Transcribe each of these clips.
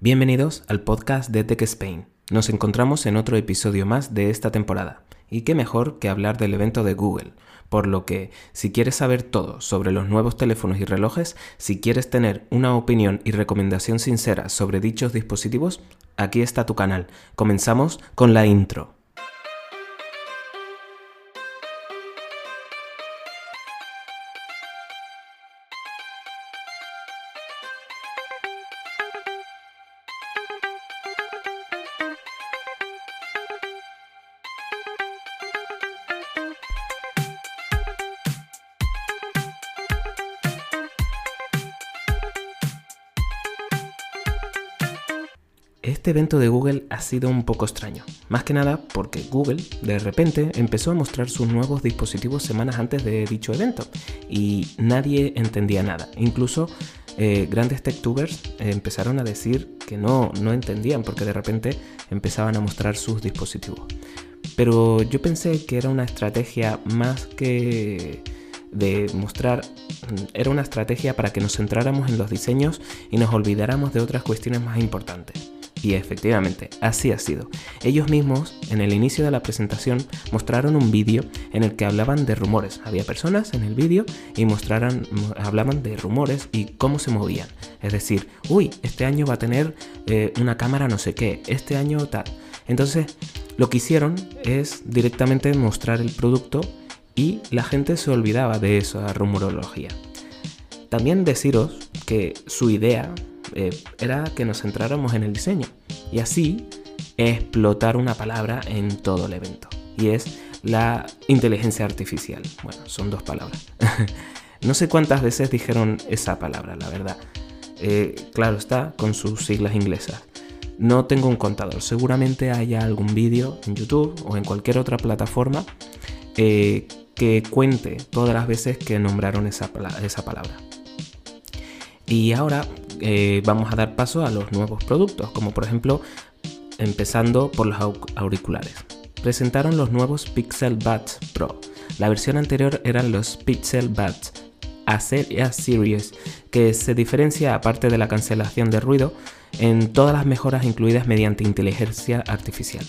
Bienvenidos al podcast de Tech Spain. Nos encontramos en otro episodio más de esta temporada. Y qué mejor que hablar del evento de Google. Por lo que, si quieres saber todo sobre los nuevos teléfonos y relojes, si quieres tener una opinión y recomendación sincera sobre dichos dispositivos, aquí está tu canal. Comenzamos con la intro. Este evento de Google ha sido un poco extraño, más que nada porque Google de repente empezó a mostrar sus nuevos dispositivos semanas antes de dicho evento y nadie entendía nada. Incluso eh, grandes techtubers empezaron a decir que no, no entendían porque de repente empezaban a mostrar sus dispositivos. Pero yo pensé que era una estrategia más que de mostrar, era una estrategia para que nos centráramos en los diseños y nos olvidáramos de otras cuestiones más importantes. Y efectivamente, así ha sido. Ellos mismos, en el inicio de la presentación, mostraron un vídeo en el que hablaban de rumores. Había personas en el vídeo y mostraran, hablaban de rumores y cómo se movían. Es decir, uy, este año va a tener eh, una cámara no sé qué, este año tal. Entonces, lo que hicieron es directamente mostrar el producto y la gente se olvidaba de esa rumorología. También deciros que su idea eh, era que nos centráramos en el diseño y así explotar una palabra en todo el evento. Y es la inteligencia artificial. Bueno, son dos palabras. no sé cuántas veces dijeron esa palabra, la verdad. Eh, claro está, con sus siglas inglesas. No tengo un contador. Seguramente haya algún vídeo en YouTube o en cualquier otra plataforma eh, que cuente todas las veces que nombraron esa, esa palabra. Y ahora eh, vamos a dar paso a los nuevos productos, como por ejemplo empezando por los auriculares. Presentaron los nuevos Pixel Buds Pro. La versión anterior eran los Pixel Buds A Series, que se diferencia aparte de la cancelación de ruido en todas las mejoras incluidas mediante inteligencia artificial.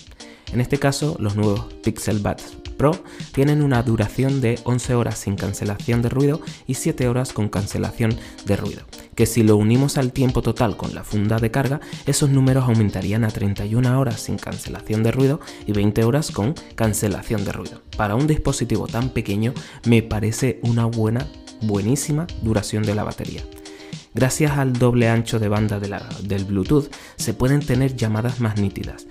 En este caso, los nuevos Pixel Buds Pro tienen una duración de 11 horas sin cancelación de ruido y 7 horas con cancelación de ruido, que si lo unimos al tiempo total con la funda de carga, esos números aumentarían a 31 horas sin cancelación de ruido y 20 horas con cancelación de ruido. Para un dispositivo tan pequeño me parece una buena, buenísima duración de la batería. Gracias al doble ancho de banda del Bluetooth se pueden tener llamadas más nítidas,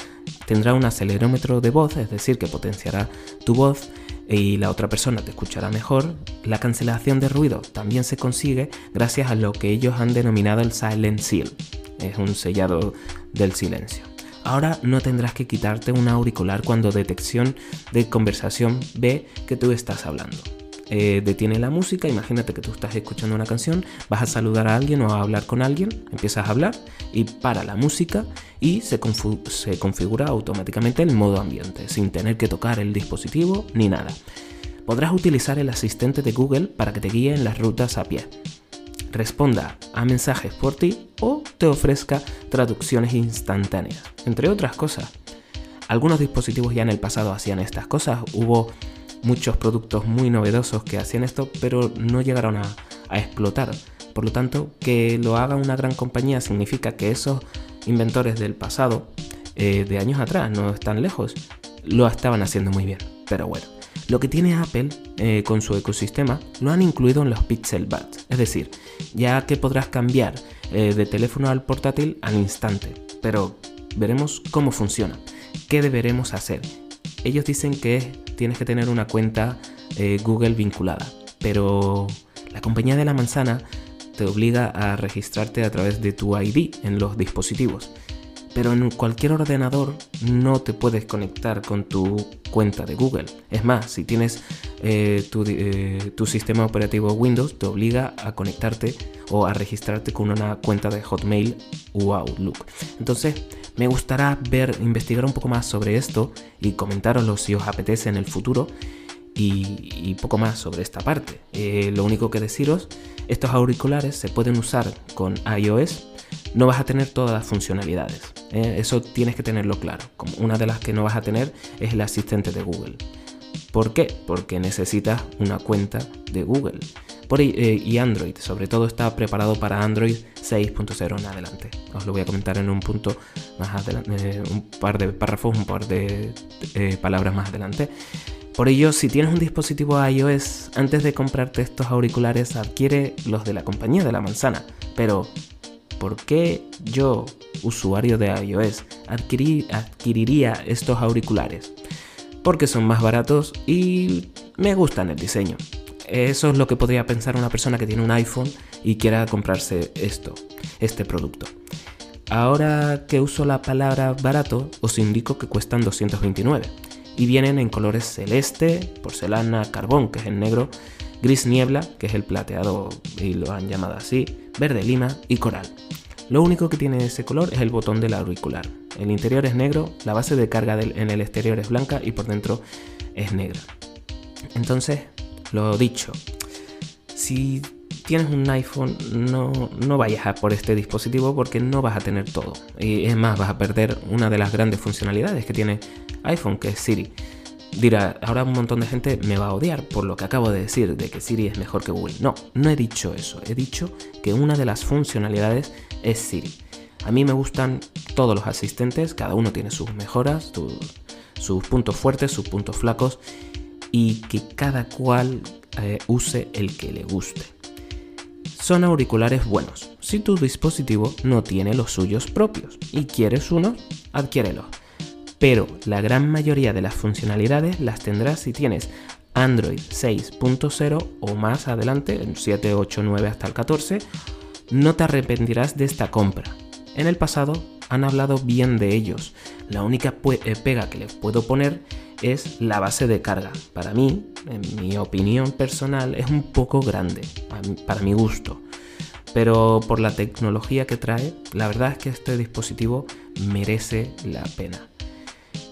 tendrá un acelerómetro de voz, es decir, que potenciará tu voz y la otra persona te escuchará mejor. La cancelación de ruido también se consigue gracias a lo que ellos han denominado el Silent Seal. Es un sellado del silencio. Ahora no tendrás que quitarte un auricular cuando detección de conversación ve que tú estás hablando. Eh, detiene la música, imagínate que tú estás escuchando una canción, vas a saludar a alguien o a hablar con alguien, empiezas a hablar y para la música y se, se configura automáticamente el modo ambiente, sin tener que tocar el dispositivo ni nada. Podrás utilizar el asistente de Google para que te guíe en las rutas a pie, responda a mensajes por ti o te ofrezca traducciones instantáneas, entre otras cosas. Algunos dispositivos ya en el pasado hacían estas cosas, hubo muchos productos muy novedosos que hacían esto, pero no llegaron a, explotar. Por lo tanto, que lo haga una gran compañía significa que esos inventores del pasado, eh, de años atrás, no están lejos, lo estaban haciendo muy bien. Pero bueno, lo que tiene Apple eh, con su ecosistema lo han incluido en los Pixel Buds. Es decir, ya que podrás cambiar eh, de teléfono al portátil al instante. Pero veremos cómo funciona. ¿Qué deberemos hacer? Ellos dicen que tienes que tener una cuenta eh, Google vinculada, pero la compañía de la manzana te obliga a registrarte a través de tu ID en los dispositivos. Pero en cualquier ordenador no te puedes conectar con tu cuenta de Google. Es más, si tienes eh, tu, eh, tu, sistema operativo Windows, te obliga a conectarte o a registrarte con una cuenta de Hotmail o Outlook. Entonces, me gustará ver, investigar un poco más sobre esto y comentároslo si os apetece en el futuro. Y, poco más sobre esta parte. Eh, lo único que deciros, estos auriculares se pueden usar con iOS, no vas a tener todas las funcionalidades. ¿eh? Eso tienes que tenerlo claro. Como una de las que no vas a tener es el asistente de Google. ¿Por qué? Porque necesitas una cuenta de Google. Por, eh, y Android, sobre todo, está preparado para Android 6.0 en adelante. Os lo voy a comentar en un punto más adelante, un par de párrafos, un par de palabras más adelante. Por ello, si tienes un dispositivo iOS, antes de comprarte estos auriculares, adquiere los de la compañía de la manzana. Pero, ¿por qué yo, usuario de iOS, adquiriría estos auriculares? Porque son más baratos y me gustan el diseño. Eso es lo que podría pensar una persona que tiene un iPhone y quiera comprarse esto, este producto. Ahora que uso la palabra barato, os indico que cuestan 229 y vienen en colores celeste, porcelana, carbón, que es el negro, gris niebla, que es el plateado y lo han llamado así, verde lima y coral. Lo único que tiene ese color es el botón del auricular. El interior es negro, la base de carga en el exterior es blanca y por dentro es negra. Entonces, lo dicho, si tienes un iPhone, no, no vayas a por este dispositivo porque no vas a tener todo. Y es más, vas a perder una de las grandes funcionalidades que tiene iPhone, que es Siri. Dirá, ahora un montón de gente me va a odiar por lo que acabo de decir de que Siri es mejor que Google. No, no he dicho eso. He dicho que una de las funcionalidades es Siri. A mí me gustan todos los asistentes, cada uno tiene sus mejoras, sus puntos fuertes, sus puntos flacos y que cada cual eh, use el que le guste. Son auriculares buenos. Si tu dispositivo no tiene los suyos propios y quieres uno, adquiérelo pero la gran mayoría de las funcionalidades las tendrás si tienes Android 6.0 o más adelante, en 7, 8, 9 hasta el 14, no te arrepentirás de esta compra. En el pasado han hablado bien de ellos. La única eh, pega que les puedo poner es la base de carga. Para mí, en mi opinión personal, es un poco grande, para mi gusto. Pero por la tecnología que trae, la verdad es que este dispositivo merece la pena.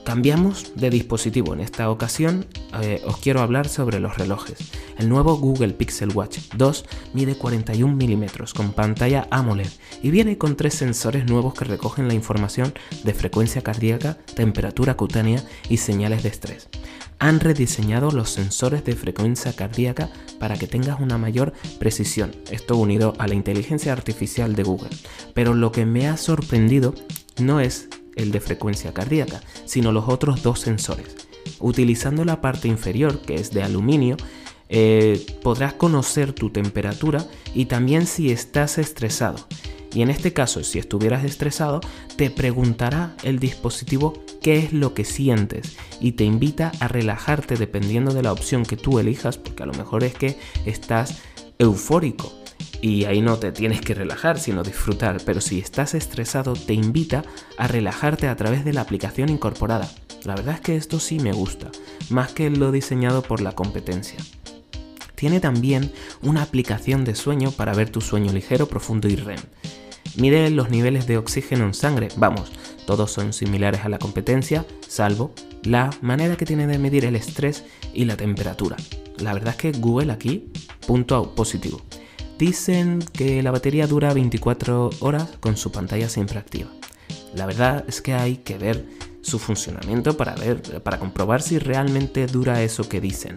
Cambiamos de dispositivo. En esta ocasión eh, os quiero hablar sobre los relojes. El nuevo Google Pixel Watch 2 mide 41 milímetros con pantalla AMOLED y viene con tres sensores nuevos que recogen la información de frecuencia cardíaca, temperatura cutánea y señales de estrés. Han rediseñado los sensores de frecuencia cardíaca para que tengas una mayor precisión, esto unido a la inteligencia artificial de Google. Pero lo que me ha sorprendido no es el de frecuencia cardíaca, sino los otros dos sensores. Utilizando la parte inferior, que es de aluminio, eh, podrás conocer tu temperatura y también si estás estresado. Y en este caso, si estuvieras estresado, te preguntará el dispositivo qué es lo que sientes y te invita a relajarte dependiendo de la opción que tú elijas, porque a lo mejor es que estás eufórico y ahí no te tienes que relajar, sino disfrutar, pero si estás estresado te invita a relajarte a través de la aplicación incorporada. La verdad es que esto sí me gusta, más que lo diseñado por la competencia. Tiene también una aplicación de sueño para ver tu sueño ligero, profundo y REM. Mide los niveles de oxígeno en sangre, vamos, todos son similares a la competencia, salvo la manera que tiene de medir el estrés y la temperatura. La verdad es que Google aquí, punto positivo. Dicen que la batería dura 24 horas con su pantalla siempre activa. La verdad es que hay que ver su funcionamiento para ver para comprobar si realmente dura eso que dicen.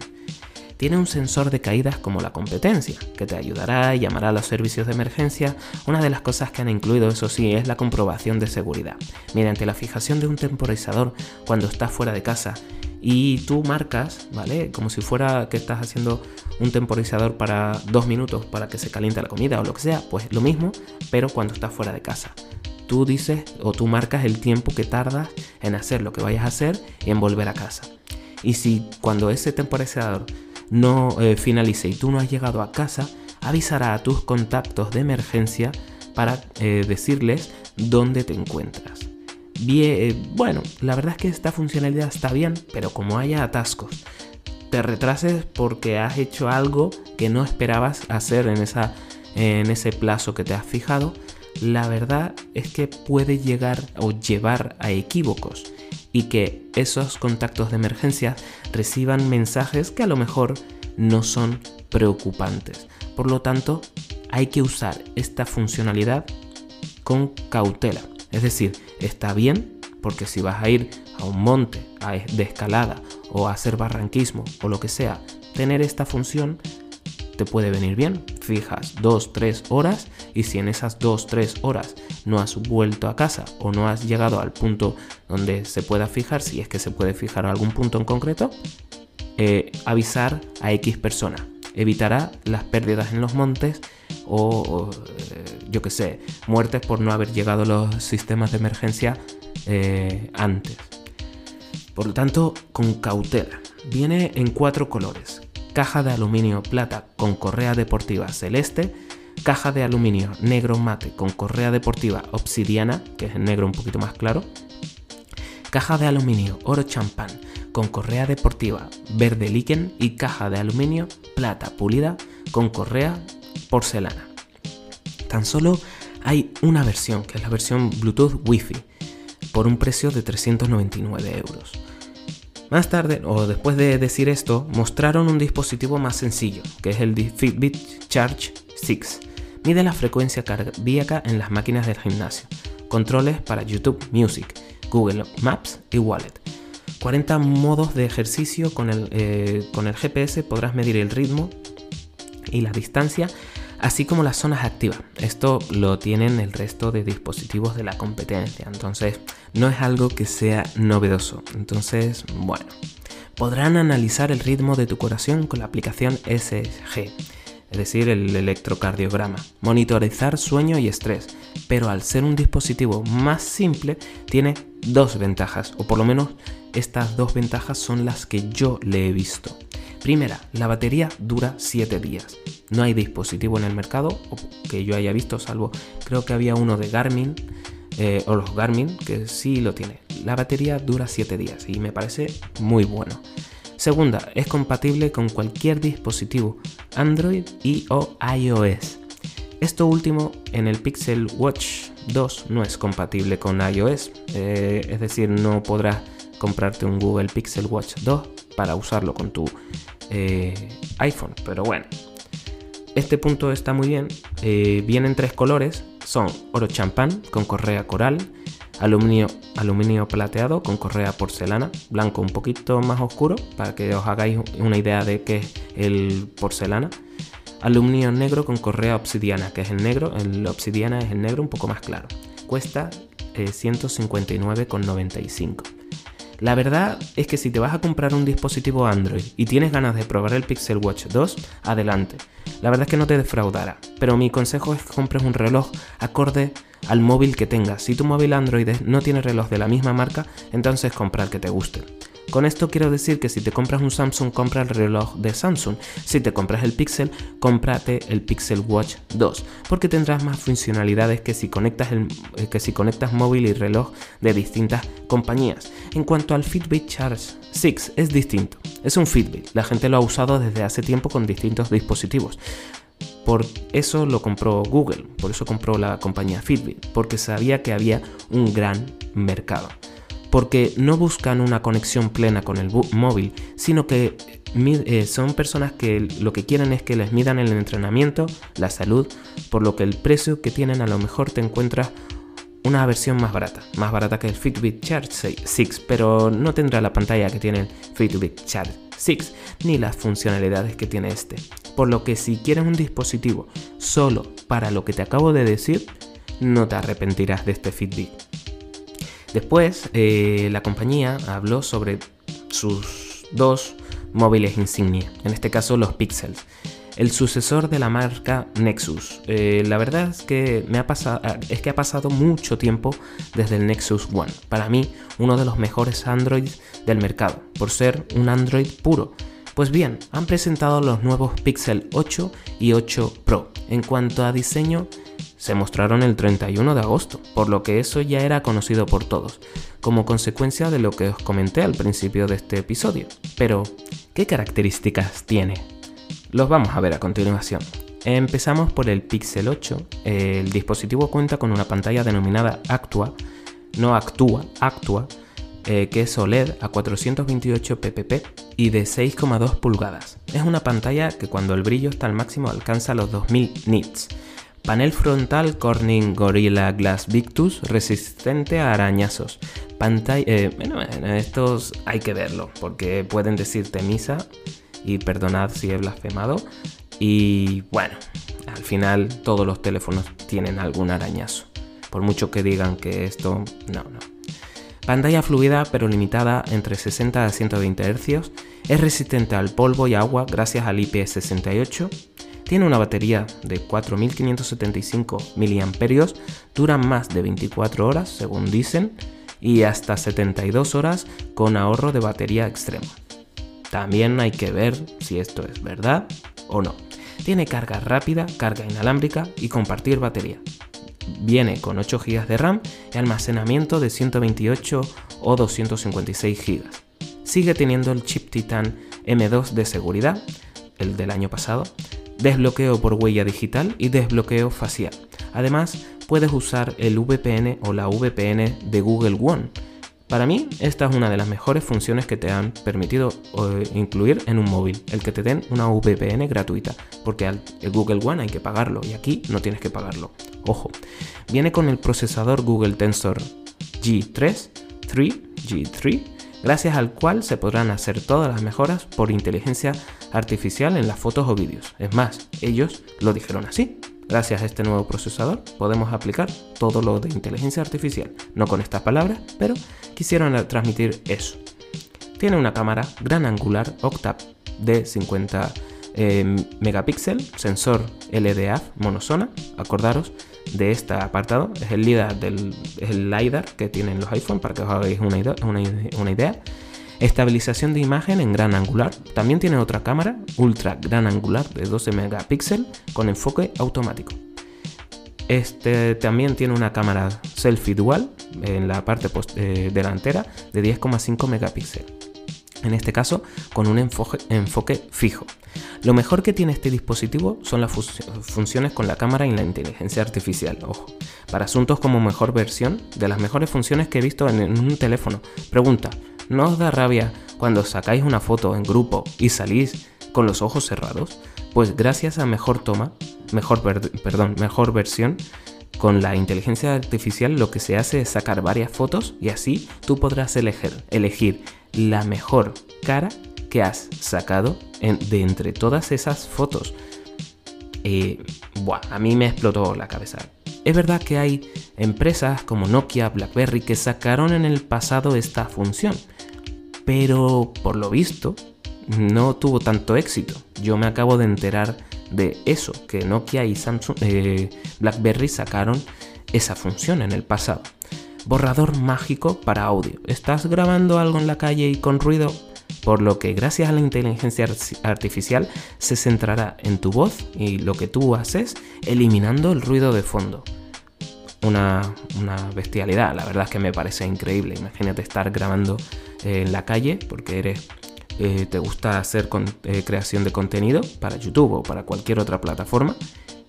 Tiene un sensor de caídas como la competencia, que te ayudará y llamará a los servicios de emergencia. Una de las cosas que han incluido, eso sí, es la comprobación de seguridad, mediante la fijación de un temporizador cuando estás fuera de casa y tú marcas, ¿vale? Como si fuera que estás haciendo un temporizador para dos minutos para que se caliente la comida o lo que sea, pues lo mismo, pero cuando estás fuera de casa. Tú dices o tú marcas el tiempo que tardas en hacer lo que vayas a hacer y en volver a casa. Y si cuando ese temporizador no eh, finalice y tú no has llegado a casa, avisará a tus contactos de emergencia para eh, decirles dónde te encuentras. Bien, eh, bueno, la verdad es que esta funcionalidad está bien, pero como haya atascos, te retrases porque has hecho algo que no esperabas hacer en, esa, en ese plazo que te has fijado, la verdad es que puede llegar o llevar a equívocos y que esos contactos de emergencia reciban mensajes que a lo mejor no son preocupantes. Por lo tanto, hay que usar esta funcionalidad con cautela. Es decir, está bien porque si vas a ir a un monte de escalada o a hacer barranquismo o lo que sea, tener esta función te puede venir bien. Fijas 2-3 horas y si en esas 2-3 horas no has vuelto a casa o no has llegado al punto donde se pueda fijar, si es que se puede fijar algún punto en concreto, eh, avisar a X persona. Evitará las pérdidas en los montes o, eh, yo que sé, muertes por no haber llegado los sistemas de emergencia eh, antes. Por lo tanto, con cautela. Viene en cuatro colores. Caja de aluminio plata con correa deportiva celeste, caja de aluminio negro mate con correa deportiva obsidiana, que es el negro un poquito más claro, caja de aluminio oro champán con correa deportiva verde líquen y caja de aluminio plata pulida con correa porcelana. Tan solo hay una versión, que es la versión Bluetooth Wi-Fi, por un precio de 399 euros. Más tarde, o después de decir esto, mostraron un dispositivo más sencillo, que es el Fitbit Charge 6. Mide la frecuencia cardíaca en las máquinas del gimnasio. Controles para YouTube Music, Google Maps y Wallet. 40 modos de ejercicio con el, eh, con el GPS podrás medir el ritmo y la distancia así como las zonas activas. Esto lo tienen el resto de dispositivos de la competencia, entonces no es algo que sea novedoso. Entonces, bueno, podrán analizar el ritmo de tu corazón con la aplicación SG, es decir, el electrocardiograma, monitorizar sueño y estrés, pero al ser un dispositivo más simple tiene dos ventajas, o por lo menos estas dos ventajas son las que yo le he visto. Primera, la batería dura 7 días. No hay dispositivo en el mercado que yo haya visto, salvo creo que había uno de Garmin eh, o los Garmin que sí lo tiene. La batería dura 7 días y me parece muy bueno. Segunda, es compatible con cualquier dispositivo Android y o iOS. Esto último en el Pixel Watch 2 no es compatible con iOS, eh, es decir, no podrás comprarte un Google Pixel Watch 2 para usarlo con tu eh, iPhone. Pero bueno, este punto está muy bien. Eh, vienen tres colores. Son oro champán con correa coral, aluminio, aluminio plateado con correa porcelana, blanco un poquito más oscuro para que os hagáis una idea de qué es el porcelana. Aluminio negro con correa obsidiana, que es el negro, el obsidiana es el negro un poco más claro. Cuesta 159,95. La verdad es que si te vas a comprar un dispositivo Android y tienes ganas de probar el Pixel Watch 2, adelante. La verdad es que no te defraudará, pero mi consejo es que compres un reloj acorde al móvil que tengas. Si tu móvil Android no tiene reloj de la misma marca, entonces compra el que te guste. Con esto quiero decir que si te compras un Samsung, compra el reloj de Samsung. Si te compras el Pixel, cómprate el Pixel Watch 2, porque tendrás más funcionalidades que si conectas, eh, que si conectas móvil y reloj de distintas compañías. En cuanto al Fitbit Charge 6, es distinto. Es un Fitbit, la gente lo ha usado desde hace tiempo con distintos dispositivos. Por eso lo compró Google, por eso compró la compañía Fitbit, porque sabía que había un gran mercado porque no buscan una conexión plena con el móvil, sino que eh, son personas que lo que quieren es que les midan el entrenamiento, la salud, por lo que el precio que tienen a lo mejor te encuentras una versión más barata, más barata que el Fitbit Charge 6, pero no tendrá la pantalla que tiene el Fitbit Charge 6 ni las funcionalidades que tiene este. Por lo que si quieres un dispositivo solo para lo que te acabo de decir, no te arrepentirás de este Fitbit. Después, eh, la compañía habló sobre sus dos móviles insignia, en este caso los Pixels, el sucesor de la marca Nexus. Eh, la verdad es que, me ha pasado, es que ha pasado mucho tiempo desde el Nexus One. Para mí, uno de los mejores Androids del mercado, por ser un Android puro. Pues bien, han presentado los nuevos Pixel 8 y 8 Pro. En cuanto a diseño, se mostraron el 31 de agosto, por lo que eso ya era conocido por todos, como consecuencia de lo que os comenté al principio de este episodio. Pero, ¿qué características tiene? Los vamos a ver a continuación. Empezamos por el Pixel 8. El dispositivo cuenta con una pantalla denominada Actua, no Actua, Actua, eh, que es OLED a 428 ppp y de 6,2 pulgadas. Es una pantalla que cuando el brillo está al máximo alcanza los 2000 nits. Panel frontal Corning Gorilla Glass Victus resistente a arañazos. Pantalla, eh, bueno, estos hay que verlo porque pueden decirte misa y perdonad si he blasfemado. Y bueno, al final todos los teléfonos tienen algún arañazo. Por mucho que digan que esto, no, no. Pantalla fluida pero limitada entre 60 a 120 Hz, es resistente al polvo y agua gracias al IP68, tiene una batería de 4575 mAh, dura más de 24 horas según dicen y hasta 72 horas con ahorro de batería extremo. También hay que ver si esto es verdad o no. Tiene carga rápida, carga inalámbrica y compartir batería. Viene con 8 GB de RAM y almacenamiento de 128 o 256 GB. Sigue teniendo el chip Titan M2 de seguridad, el del año pasado, desbloqueo por huella digital y desbloqueo facial. Además, puedes usar el VPN o la VPN de Google One. Para mí, esta es una de las mejores funciones que te han permitido eh, incluir en un móvil, el que te den una VPN gratuita, porque el Google One hay que pagarlo y aquí no tienes que pagarlo. Ojo, viene con el procesador Google Tensor G3, 3, G3, gracias al cual se podrán hacer todas las mejoras por inteligencia en las fotos o vídeos. Es más, ellos lo dijeron así. Gracias a este nuevo procesador podemos aplicar todo lo de inteligencia artificial. No con estas palabras, pero quisieron transmitir eso. Tiene una cámara gran angular octap de 50 eh, megapíxeles, sensor LDA monosona. Acordaros de este apartado. Es el LIDAR, del, el LiDAR que tienen los iPhone para que os hagáis una, idea. Estabilización de imagen en gran angular. También tiene otra cámara ultra gran angular de 12 megapíxeles con enfoque automático. Este también tiene una cámara selfie dual en la parte eh, delantera de 10,5 megapíxeles. En este caso con un enfoque, enfoque fijo. Lo mejor que tiene este dispositivo son las funciones con la cámara y la inteligencia artificial, ojo. Para asuntos como mejor versión, de las mejores funciones que he visto en un teléfono. Pregunta, ¿no os da rabia cuando sacáis una foto en grupo y salís con los ojos cerrados? Pues gracias a mejor toma, mejor, perdón, mejor versión, con la inteligencia artificial lo que se hace es sacar varias fotos y así tú podrás elegir, elegir la mejor cara que has sacado de entre todas esas fotos. Eh, a mí me explotó la cabeza. Es verdad que hay empresas como Nokia, BlackBerry que sacaron en el pasado esta función, pero por lo visto no tuvo tanto éxito. Yo me acabo de enterar de eso, que Nokia y Samsung, eh, BlackBerry sacaron esa función en el pasado. Borrador mágico para audio. ¿Estás grabando algo en la calle y con ruido? por lo que gracias a la inteligencia artificial se centrará en tu voz y lo que tú haces, eliminando el ruido de fondo. Una, bestialidad, la verdad es que me parece increíble. Imagínate estar grabando en la calle porque eres eh, te gusta hacer eh, creación de contenido para YouTube o para cualquier otra plataforma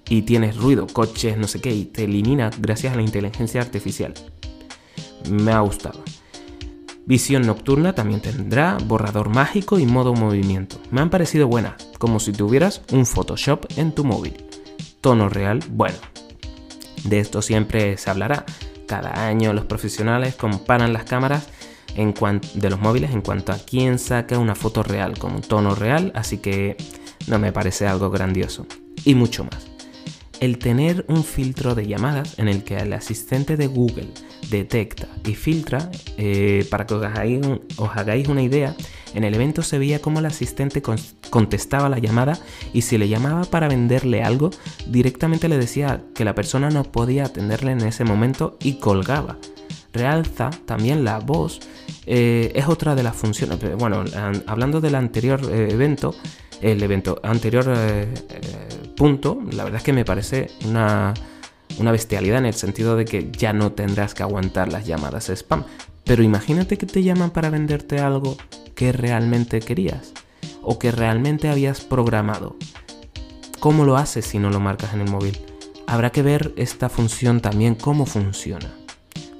y tienes ruido, coches, no sé qué, y te elimina gracias a la inteligencia artificial. Me ha gustado. Visión nocturna también tendrá, borrador mágico y modo movimiento. Me han parecido buenas, como si tuvieras un Photoshop en tu móvil. Tono real, bueno. De esto siempre se hablará. Cada año los profesionales comparan las cámaras en de los móviles en cuanto a quién saca una foto real con un tono real, así que no me parece algo grandioso. Y mucho más el tener un filtro de llamadas en el que el asistente de Google detecta y filtra, eh, para que os hagáis, una idea, en el evento se veía cómo el asistente contestaba la llamada y si le llamaba para venderle algo, directamente le decía que la persona no podía atenderle en ese momento y colgaba. Realza también la voz, eh, es otra de las funciones. Bueno, hablando del anterior eh, evento, el evento anterior punto, la verdad es que me parece una, bestialidad en el sentido de que ya no tendrás que aguantar las llamadas spam. Pero imagínate que te llaman para venderte algo que realmente querías o que realmente habías programado. ¿Cómo lo haces si no lo marcas en el móvil? Habrá que ver esta función también cómo funciona.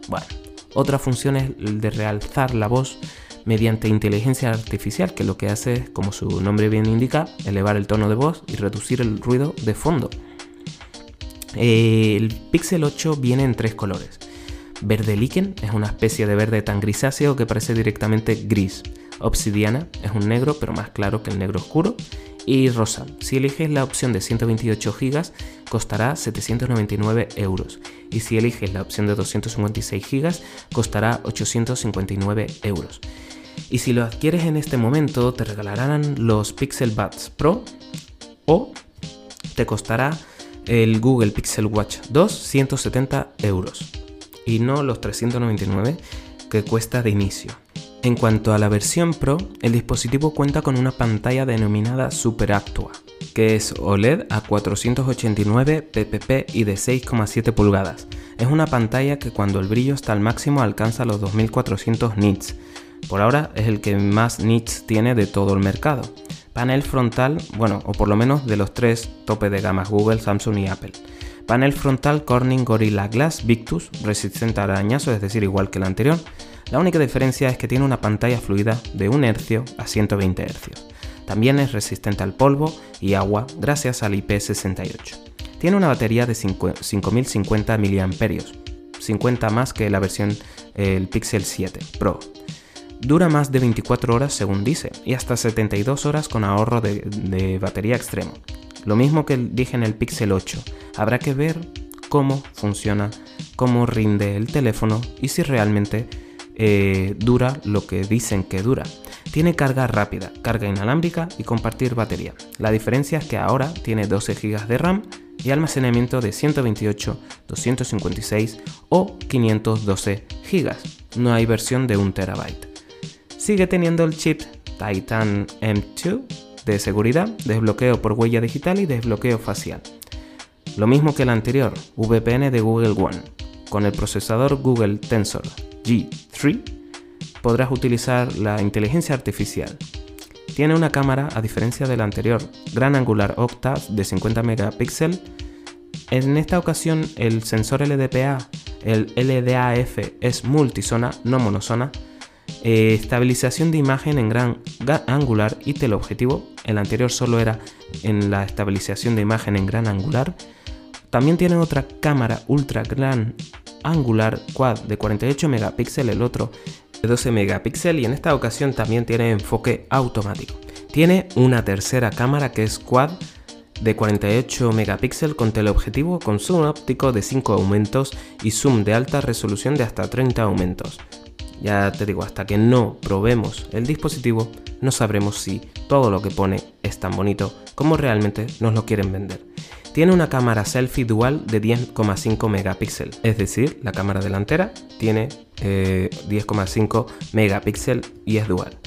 Bueno, otra función es de realzar la voz mediante inteligencia artificial, que lo que hace es, como su nombre bien indica, elevar el tono de voz y reducir el ruido de fondo. El Pixel 8 viene en tres colores. Verde líquen es una especie de verde tan grisáceo que parece directamente gris. Obsidiana es un negro pero más claro que el negro oscuro. Y rosa, si eliges la opción de 128 GB costará 799 euros. Y si eliges la opción de 256 GB costará 859 euros. Y si lo adquieres en este momento te regalarán los Pixel Buds Pro o te costará el Google Pixel Watch 2 170 euros y no los 399 que cuesta de inicio. En cuanto a la versión Pro, el dispositivo cuenta con una pantalla denominada Super Actua, que es OLED a 489 ppp y de 6,7 pulgadas. Es una pantalla que cuando el brillo está al máximo alcanza los 2400 nits. Por ahora es el que más nits tiene de todo el mercado. Panel frontal, bueno, o por lo menos de los tres tope de gamas Google, Samsung y Apple. Panel frontal Corning Gorilla Glass Victus, resistente a arañazos, es decir, igual que el anterior. La única diferencia es que tiene una pantalla fluida de 1 Hz a 120 Hz. También es resistente al polvo y agua gracias al IP68. Tiene una batería de 5050 mAh, 50 más que la versión el Pixel 7 Pro. Dura más de 24 horas según dice y hasta 72 horas con ahorro de, de batería extremo. Lo mismo que dije en el Pixel 8, habrá que ver cómo funciona, cómo rinde el teléfono y si realmente eh, dura lo que dicen que dura. Tiene carga rápida, carga inalámbrica y compartir batería. La diferencia es que ahora tiene 12 GB de RAM y almacenamiento de 128, 256 o 512 GB. No hay versión de 1 TB. Sigue teniendo el chip Titan M2 de seguridad, desbloqueo por huella digital y desbloqueo facial. Lo mismo que el anterior, VPN de Google One. Con el procesador Google Tensor G3 podrás utilizar la inteligencia artificial. Tiene una cámara, a diferencia del anterior, gran angular octa de 50 megapíxeles. En esta ocasión el sensor LDPA, el LDAF es multisona, no monosona, eh, estabilización de imagen en gran angular y teleobjetivo. El anterior solo era en la estabilización de imagen en gran angular. También tiene otra cámara ultra gran angular quad de 48 megapíxeles, el otro de 12 megapíxeles y en esta ocasión también tiene enfoque automático. Tiene una tercera cámara que es quad de 48 megapíxeles con teleobjetivo con zoom óptico de 5 aumentos y zoom de alta resolución de hasta 30 aumentos. Ya te digo, hasta que no probemos el dispositivo, no sabremos si todo lo que pone es tan bonito como realmente nos lo quieren vender. Tiene una cámara selfie dual de 10,5 megapíxeles, es decir, la cámara delantera tiene 10,5 eh, megapíxeles y es dual.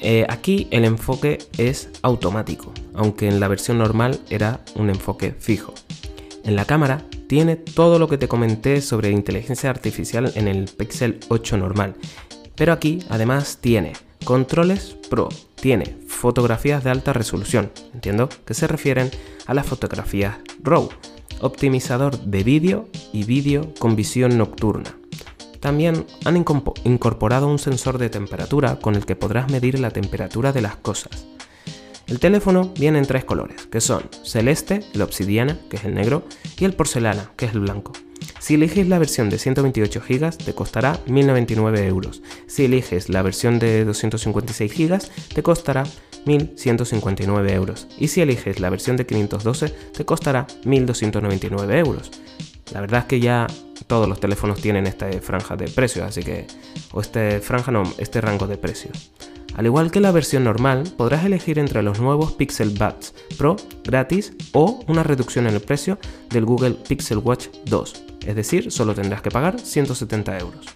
Eh, aquí el enfoque es automático, aunque en la versión normal era un enfoque fijo. En la cámara tiene todo lo que te comenté sobre inteligencia artificial en el Pixel 8 normal. Pero aquí además tiene controles Pro, tiene fotografías de alta resolución, entiendo que se refieren a las fotografías RAW, optimizador de vídeo y vídeo con visión nocturna. También han incorporado un sensor de temperatura con el que podrás medir la temperatura de las cosas. El teléfono viene en tres colores, que son celeste, el obsidiana, que es el negro, y el porcelana, que es el blanco. Si eliges la versión de 128 GB te costará 1.099 euros. Si eliges la versión de 256 GB te costará 1.159 euros. Y si eliges la versión de 512 te costará 1.299 euros. La verdad es que ya todos los teléfonos tienen esta franja de precios, así que... o este franja no, este rango de precios. Al igual que la versión normal, podrás elegir entre los nuevos Pixel Buds Pro gratis o una reducción en el precio del Google Pixel Watch 2, es decir, solo tendrás que pagar 170 euros.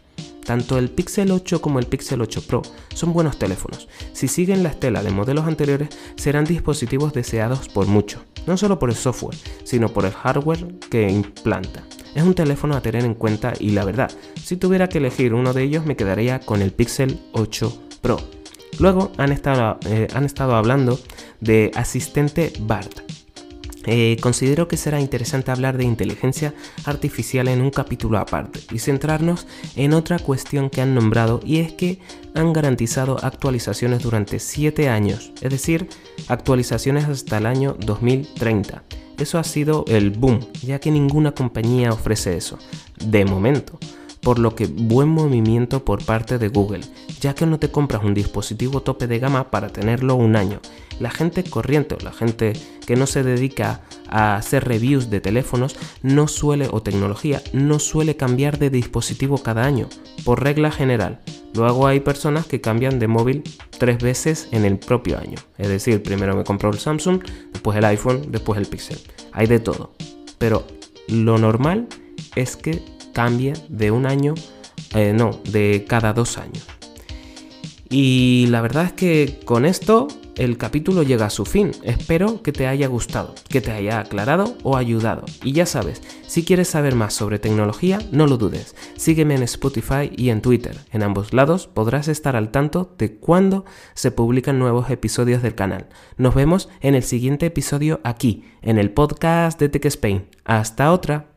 Tanto el Pixel 8 como el Pixel 8 Pro son buenos teléfonos. Si siguen la estela de modelos anteriores, serán dispositivos deseados por mucho, no solo por el software, sino por el hardware que implanta. Es un teléfono a tener en cuenta y la verdad, si tuviera que elegir uno de ellos me quedaría con el Pixel 8 Pro Luego han estado, eh, han estado hablando de asistente BART. Eh, considero que será interesante hablar de inteligencia artificial en un capítulo aparte y centrarnos en otra cuestión que han nombrado y es que han garantizado actualizaciones durante 7 años, es decir, actualizaciones hasta el año 2030. Eso ha sido el boom, ya que ninguna compañía ofrece eso, de momento por lo que buen movimiento por parte de Google, ya que no te compras un dispositivo tope de gama para tenerlo un año. La gente corriente o la gente que no se dedica a hacer reviews de teléfonos no suele o tecnología no suele cambiar de dispositivo cada año, por regla general. Luego hay personas que cambian de móvil tres veces en el propio año. Es decir, primero me compro el Samsung, después el iPhone, después el Pixel. Hay de todo. Pero lo normal es que cambie de un año, eh, no, de cada dos años. Y la verdad es que con esto el capítulo llega a su fin. Espero que te haya gustado, que te haya aclarado o ayudado. Y ya sabes, si quieres saber más sobre tecnología, no lo dudes. Sígueme en Spotify y en Twitter. En ambos lados podrás estar al tanto de cuándo se publican nuevos episodios del canal. Nos vemos en el siguiente episodio aquí, en el podcast de Tech Spain. Hasta otra.